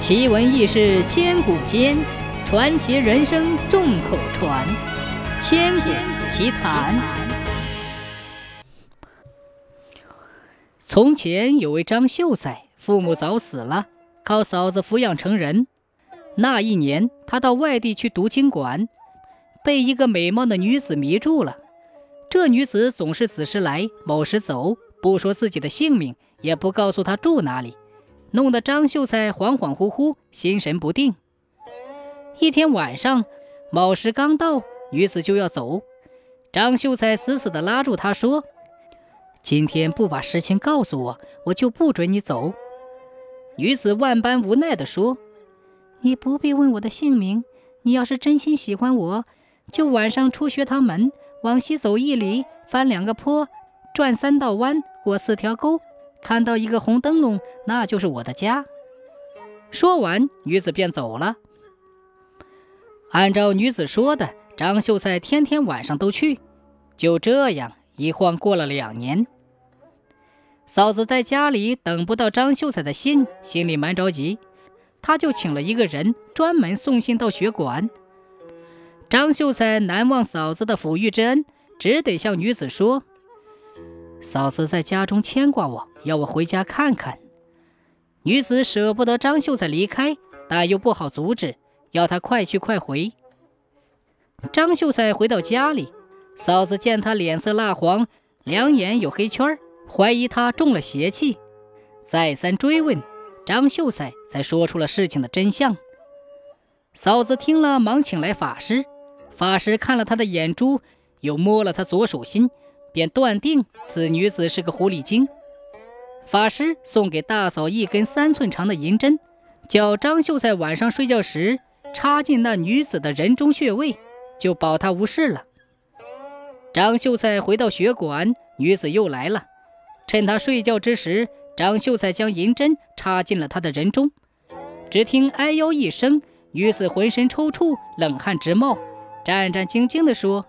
奇闻异事千古间，传奇人生众口传。千古奇谈。从前有位张秀才，父母早死了，靠嫂子抚养成人。那一年，他到外地去读经馆，被一个美貌的女子迷住了。这女子总是子时来，卯时走，不说自己的姓名，也不告诉他住哪里。弄得张秀才恍恍惚惚，心神不定。一天晚上，卯时刚到，女子就要走，张秀才死死地拉住她说：“今天不把实情告诉我，我就不准你走。”女子万般无奈地说：“你不必问我的姓名，你要是真心喜欢我，就晚上出学堂门，往西走一里，翻两个坡，转三道弯，过四条沟。”看到一个红灯笼，那就是我的家。说完，女子便走了。按照女子说的，张秀才天天晚上都去。就这样，一晃过了两年。嫂子在家里等不到张秀才的信，心里蛮着急，他就请了一个人专门送信到学馆。张秀才难忘嫂子的抚育之恩，只得向女子说。嫂子在家中牵挂我，要我回家看看。女子舍不得张秀才离开，但又不好阻止，要他快去快回。张秀才回到家里，嫂子见他脸色蜡黄，两眼有黑圈，怀疑他中了邪气，再三追问，张秀才才说出了事情的真相。嫂子听了，忙请来法师。法师看了他的眼珠，又摸了他左手心。便断定此女子是个狐狸精。法师送给大嫂一根三寸长的银针，叫张秀才晚上睡觉时插进那女子的人中穴位，就保她无事了。张秀才回到学馆，女子又来了。趁他睡觉之时，张秀才将银针插进了他的人中。只听“哎呦”一声，女子浑身抽搐，冷汗直冒，战战兢兢地说。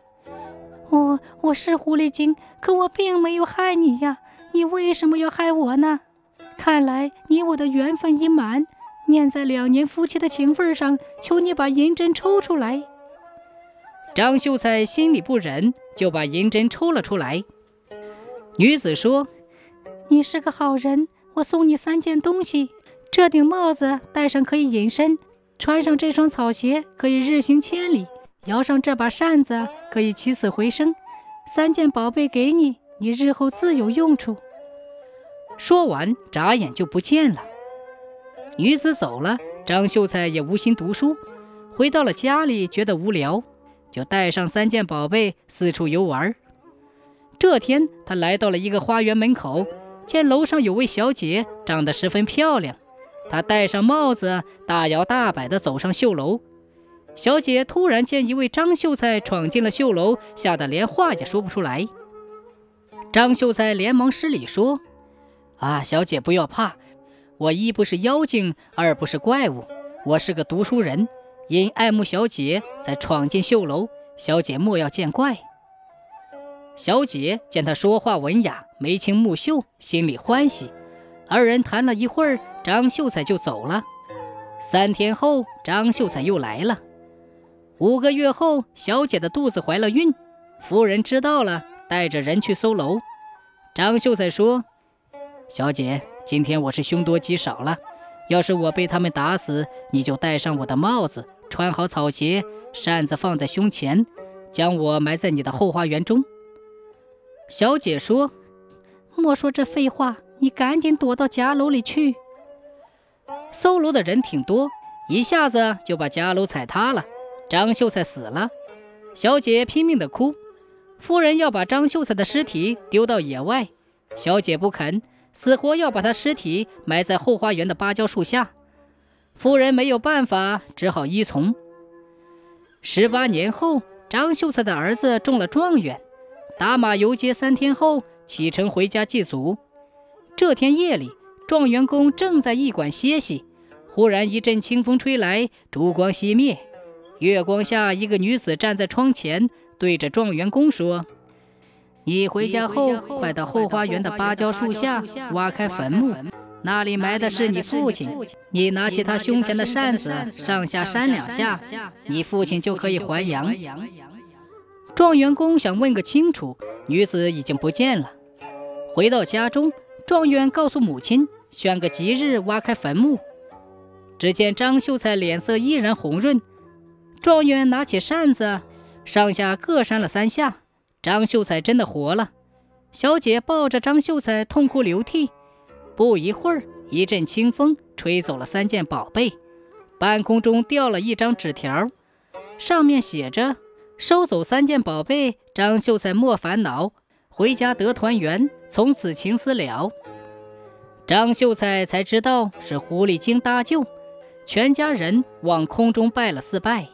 我我是狐狸精，可我并没有害你呀！你为什么要害我呢？看来你我的缘分已满，念在两年夫妻的情分上，求你把银针抽出来。张秀才心里不忍，就把银针抽了出来。女子说：“你是个好人，我送你三件东西：这顶帽子戴上可以隐身，穿上这双草鞋可以日行千里。”摇上这把扇子，可以起死回生。三件宝贝给你，你日后自有用处。说完，眨眼就不见了。女子走了，张秀才也无心读书，回到了家里，觉得无聊，就带上三件宝贝四处游玩。这天，他来到了一个花园门口，见楼上有位小姐，长得十分漂亮。他戴上帽子，大摇大摆地走上绣楼。小姐突然见一位张秀才闯进了绣楼，吓得连话也说不出来。张秀才连忙施礼说：“啊，小姐不要怕，我一不是妖精，二不是怪物，我是个读书人，因爱慕小姐才闯进绣楼，小姐莫要见怪。”小姐见他说话文雅，眉清目秀，心里欢喜。二人谈了一会儿，张秀才就走了。三天后，张秀才又来了。五个月后，小姐的肚子怀了孕，夫人知道了，带着人去搜楼。张秀才说：“小姐，今天我是凶多吉少了，要是我被他们打死，你就戴上我的帽子，穿好草鞋，扇子放在胸前，将我埋在你的后花园中。”小姐说：“莫说这废话，你赶紧躲到夹楼里去。”搜楼的人挺多，一下子就把夹楼踩塌了。张秀才死了，小姐拼命的哭。夫人要把张秀才的尸体丢到野外，小姐不肯，死活要把他尸体埋在后花园的芭蕉树下。夫人没有办法，只好依从。十八年后，张秀才的儿子中了状元，打马游街三天后启程回家祭祖。这天夜里，状元公正在驿馆歇息，忽然一阵清风吹来，烛光熄灭。月光下，一个女子站在窗前，对着状元公说：“你回家后，快到后花园的芭蕉树下挖开坟墓，那里埋的是你父亲。你拿起他胸前的扇子，上下扇两下，你父亲就可以还阳。”状元公想问个清楚，女子已经不见了。回到家中，状元告诉母亲，选个吉日挖开坟墓。只见张秀才脸色依然红润。状元拿起扇子，上下各扇了三下，张秀才真的活了。小姐抱着张秀才痛哭流涕。不一会儿，一阵清风吹走了三件宝贝，半空中掉了一张纸条，上面写着：“收走三件宝贝，张秀才莫烦恼，回家得团圆，从此情死了。”张秀才才知道是狐狸精搭救，全家人往空中拜了四拜。